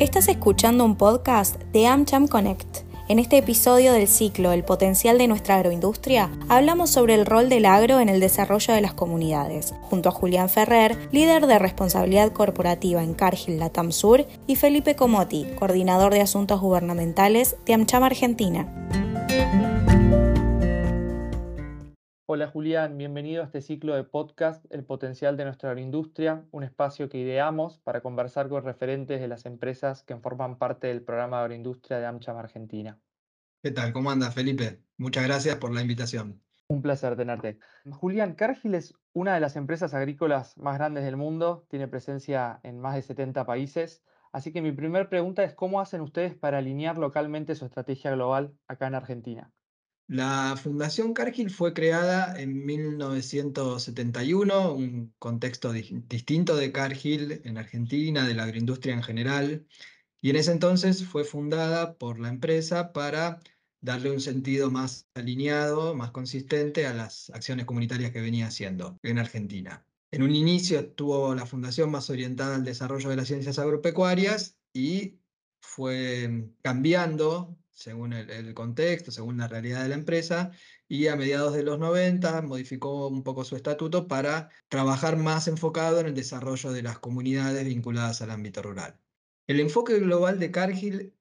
Estás escuchando un podcast de AmCham Connect. En este episodio del ciclo El potencial de nuestra agroindustria, hablamos sobre el rol del agro en el desarrollo de las comunidades, junto a Julián Ferrer, líder de responsabilidad corporativa en Cargill Latam Sur, y Felipe Comotti, coordinador de asuntos gubernamentales de AmCham Argentina. Hola Julián, bienvenido a este ciclo de podcast El potencial de nuestra agroindustria, un espacio que ideamos para conversar con referentes de las empresas que forman parte del programa de agroindustria de AmCham Argentina. ¿Qué tal? ¿Cómo andas, Felipe? Muchas gracias por la invitación. Un placer tenerte. Julián, Cargill es una de las empresas agrícolas más grandes del mundo, tiene presencia en más de 70 países, así que mi primera pregunta es cómo hacen ustedes para alinear localmente su estrategia global acá en Argentina. La Fundación Cargill fue creada en 1971, un contexto distinto de Cargill en Argentina, de la agroindustria en general, y en ese entonces fue fundada por la empresa para darle un sentido más alineado, más consistente a las acciones comunitarias que venía haciendo en Argentina. En un inicio estuvo la fundación más orientada al desarrollo de las ciencias agropecuarias y fue cambiando según el, contexto, según la realidad de la empresa, y a mediados de los 90 modificó un poco su estatuto para trabajar más enfocado en el desarrollo de las comunidades vinculadas al ámbito rural. El enfoque global de Cargill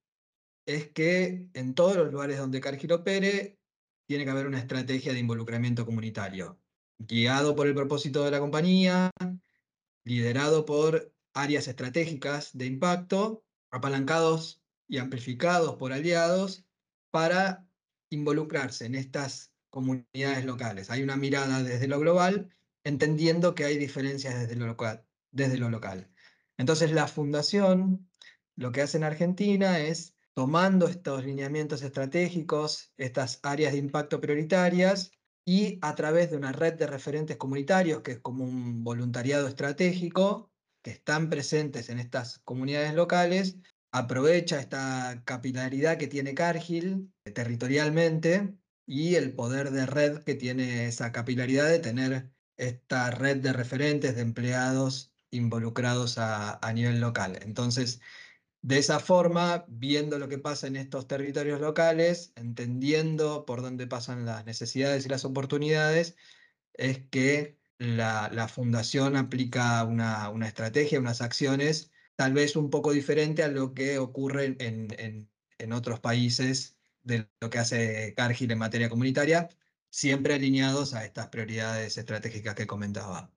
es que en todos los lugares donde Cargill opere, tiene que haber una estrategia de involucramiento comunitario, guiado por el propósito de la compañía, liderado por áreas estratégicas de impacto, apalancados y amplificados por aliados para involucrarse en estas comunidades locales. Hay una mirada desde lo global, entendiendo que hay diferencias desde lo local. Desde lo local. Entonces la fundación lo que hace en Argentina es tomando estos lineamientos estratégicos, estas áreas de impacto prioritarias, y a través de una red de referentes comunitarios, que es como un voluntariado estratégico, que están presentes en estas comunidades locales, aprovecha esta capilaridad que tiene Cargill eh, territorialmente y el poder de red que tiene esa capilaridad de tener esta red de referentes, de empleados involucrados a, a nivel local. Entonces, de esa forma, viendo lo que pasa en estos territorios locales, entendiendo por dónde pasan las necesidades y las oportunidades, es que la, la fundación aplica una, una estrategia, unas acciones tal vez un poco diferente a lo que ocurre en, en, otros países de lo que hace Cargill en materia comunitaria, siempre alineados a estas prioridades estratégicas que comentaba.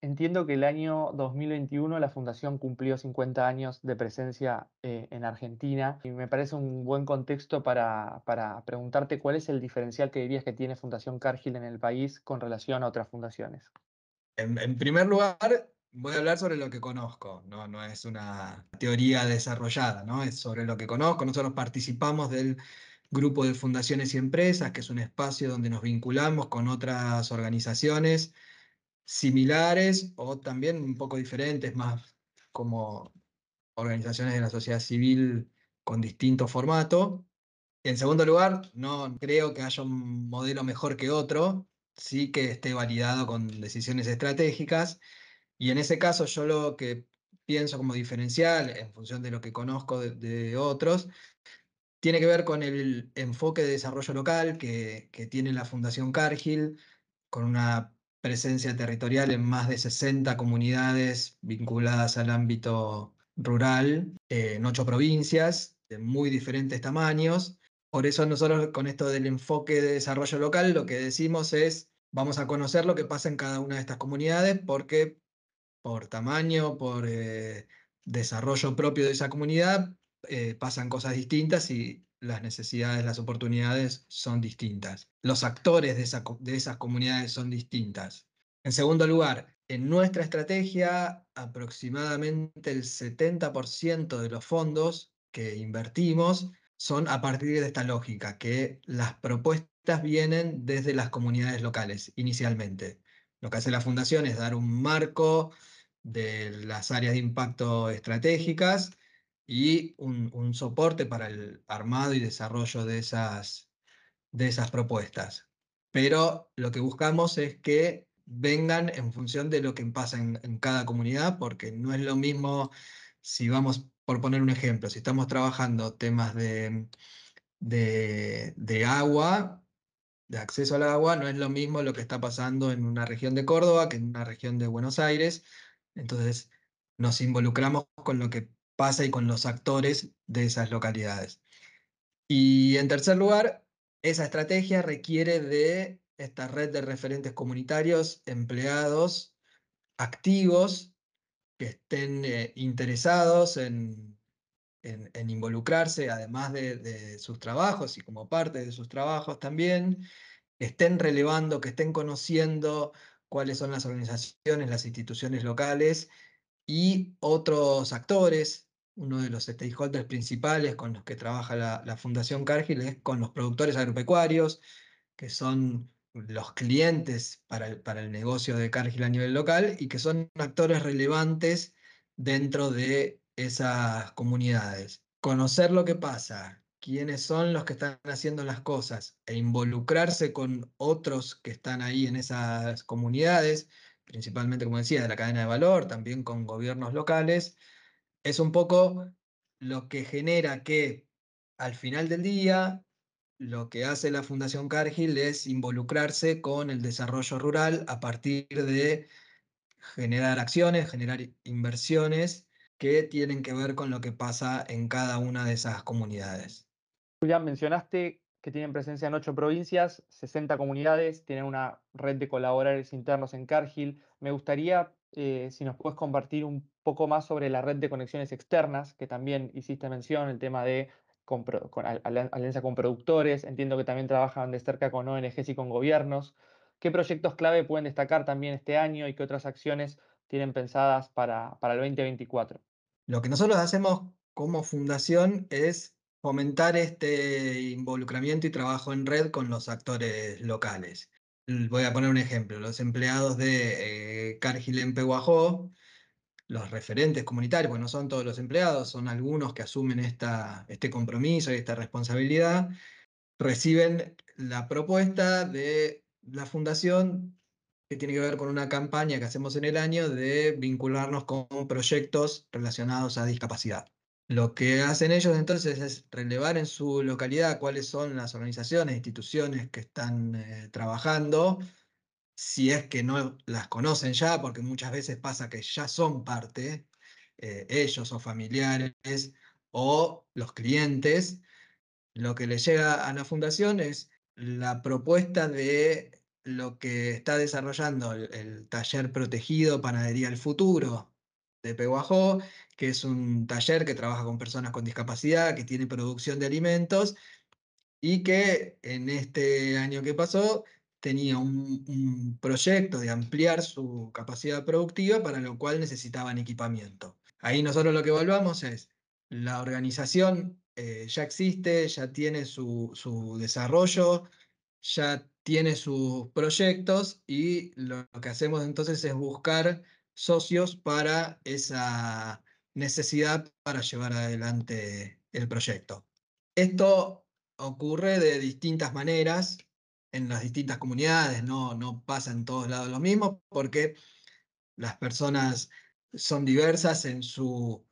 Entiendo que el año 2021 la Fundación cumplió 50 años de presencia eh, en Argentina y me parece un buen contexto para, para, preguntarte cuál es el diferencial que dirías que tiene Fundación Cargill en el país con relación a otras fundaciones. En, en primer lugar, voy a hablar sobre lo que conozco, no, es una teoría desarrollada, ¿no? es sobre lo que conozco. Nosotros participamos del grupo de fundaciones y empresas, que es un espacio donde nos vinculamos con otras organizaciones similares o también un poco diferentes, más como organizaciones de la sociedad civil con distinto formato. En segundo lugar, no creo que haya un modelo mejor que otro, sí que esté validado con decisiones estratégicas y en ese caso yo lo que pienso como diferencial, en función de lo que conozco de, otros, tiene que ver con el enfoque de desarrollo local que, tiene la Fundación Cargill, con una presencia territorial en más de 60 comunidades vinculadas al ámbito rural, eh, en ocho provincias, de muy diferentes tamaños. Por eso nosotros con esto del enfoque de desarrollo local lo que decimos es, vamos a conocer lo que pasa en cada una de estas comunidades porque por tamaño, por eh, desarrollo propio de esa comunidad, eh, pasan cosas distintas y las necesidades, las oportunidades son distintas. Los actores de, de esas comunidades son distintas. En segundo lugar, en nuestra estrategia, aproximadamente el 70% de los fondos que invertimos son a partir de esta lógica, que las propuestas vienen desde las comunidades locales inicialmente. Lo que hace la fundación es dar un marco de las áreas de impacto estratégicas y un, soporte para el armado y desarrollo de esas, de esas propuestas. Pero lo que buscamos es que vengan en función de lo que pasa en, cada comunidad, porque no es lo mismo si vamos, por poner un ejemplo, si estamos trabajando temas de, de, agua, de acceso al agua, no es lo mismo lo que está pasando en una región de Córdoba que en una región de Buenos Aires. Entonces nos involucramos con lo que pasa y con los actores de esas localidades. Y en tercer lugar, esa estrategia requiere de esta red de referentes comunitarios, empleados, activos, que estén eh, interesados en, involucrarse, además de, sus trabajos y como parte de sus trabajos también, que estén relevando, que estén conociendo cuáles son las organizaciones, las instituciones locales y otros actores. Uno de los stakeholders principales con los que trabaja la, Fundación Cargill es con los productores agropecuarios, que son los clientes para el, para el negocio de Cargill a nivel local y que son actores relevantes dentro de esas comunidades. Conocer lo que pasa, quiénes son los que están haciendo las cosas e involucrarse con otros que están ahí en esas comunidades, principalmente, como decía, de la cadena de valor, también con gobiernos locales, es un poco lo que genera que al final del día lo que hace la Fundación Cargill es involucrarse con el desarrollo rural a partir de generar acciones, generar inversiones que tienen que ver con lo que pasa en cada una de esas comunidades. Julián, mencionaste que tienen presencia en ocho provincias, 60 comunidades, tienen una red de colaboradores internos en Cargill. Me gustaría eh, si nos puedes compartir un poco más sobre la red de conexiones externas, que también hiciste mención, el tema de alianza con productores, entiendo que también trabajan de cerca con ONGs y con gobiernos. ¿Qué proyectos clave pueden destacar también este año y qué otras acciones tienen pensadas para, para el 2024? Lo que nosotros hacemos como fundación es fomentar este involucramiento y trabajo en red con los actores locales. Voy a poner un ejemplo, los empleados de eh, Cargill en Pehuajó los referentes comunitarios, porque no son todos los empleados, son algunos que asumen este compromiso y esta responsabilidad, reciben la propuesta de la fundación que tiene que ver con una campaña que hacemos en el año de vincularnos con proyectos relacionados a discapacidad. Lo que hacen ellos entonces es relevar en su localidad cuáles son las organizaciones, instituciones que están eh, trabajando si es que no las conocen ya, porque muchas veces pasa que ya son parte, eh, ellos o familiares o los clientes, lo que les llega a la fundación es la propuesta de lo que está desarrollando el, taller protegido Panadería del Futuro de Peguajó, que es un taller que trabaja con personas con discapacidad, que tiene producción de alimentos y que en este año que pasó tenía un, proyecto de ampliar su capacidad productiva, para lo cual necesitaban equipamiento. Ahí nosotros lo que evaluamos es, la organización eh, ya existe, ya tiene su, su, desarrollo, ya tiene sus proyectos y lo que hacemos entonces es buscar socios para esa necesidad para llevar adelante el proyecto. Esto ocurre de distintas maneras en las distintas comunidades, no, no pasa en todos lados lo mismo, porque las personas son diversas en, su,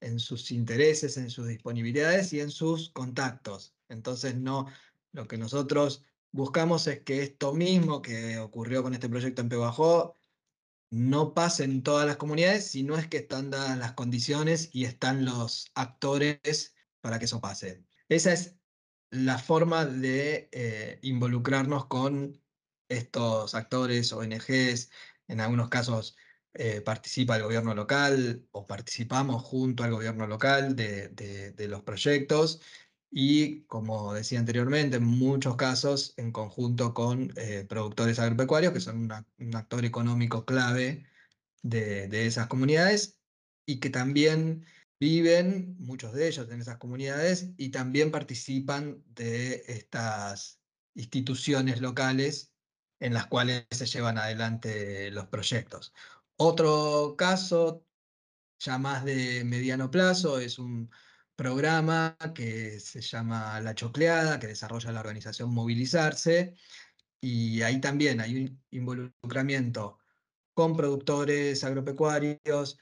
en sus intereses, en sus disponibilidades y en sus contactos. Entonces, no, lo que nosotros buscamos es que esto mismo que ocurrió con este proyecto en Pebajó no pase en todas las comunidades, sino es que están dadas las condiciones y están los actores para que eso pase. Esa es la forma de eh, involucrarnos con estos actores, ONGs, en algunos casos eh, participa el gobierno local o participamos junto al gobierno local de, los proyectos y, como decía anteriormente, en muchos casos en conjunto con eh, productores agropecuarios, que son un actor económico clave de, de esas comunidades y que también viven, muchos de ellos en esas comunidades, y también participan de estas instituciones locales en las cuales se llevan adelante los proyectos. Otro caso, ya más de mediano plazo, es un programa que se llama La Chocleada, que desarrolla la organización Movilizarse, y ahí también hay un involucramiento con productores agropecuarios,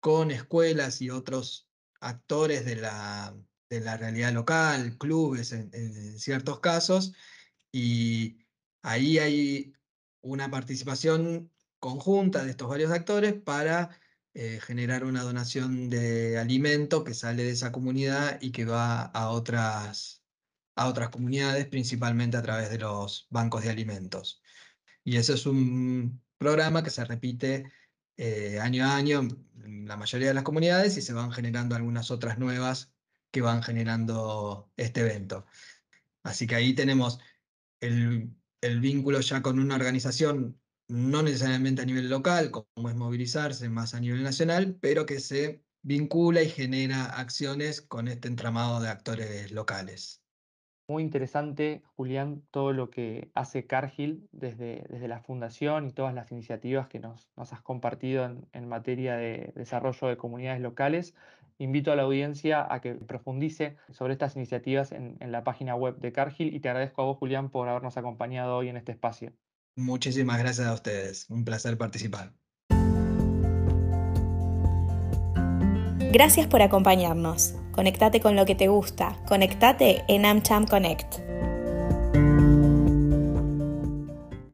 con escuelas y otros actores de la, de la realidad local, clubes en, ciertos casos, y ahí hay una participación conjunta de estos varios actores para eh, generar una donación de alimento que sale de esa comunidad y que va a otras, a otras comunidades, principalmente a través de los bancos de alimentos. Y eso es un programa que se repite eh, año a año en la mayoría de las comunidades y se van generando algunas otras nuevas que van generando este evento. Así que ahí tenemos el, el vínculo ya con una organización, no necesariamente a nivel local, como es movilizarse, más a nivel nacional, pero que se vincula y genera acciones con este entramado de actores locales. Muy interesante, Julián, todo lo que hace Cargill desde, desde la fundación y todas las iniciativas que nos, has compartido en, materia de desarrollo de comunidades locales. Invito a la audiencia a que profundice sobre estas iniciativas en, en la página web de Cargill y te agradezco a vos, Julián, por habernos acompañado hoy en este espacio. Muchísimas gracias a ustedes, un placer participar. Gracias por acompañarnos. Conectate con lo que te gusta. Conectate en AmCham Connect.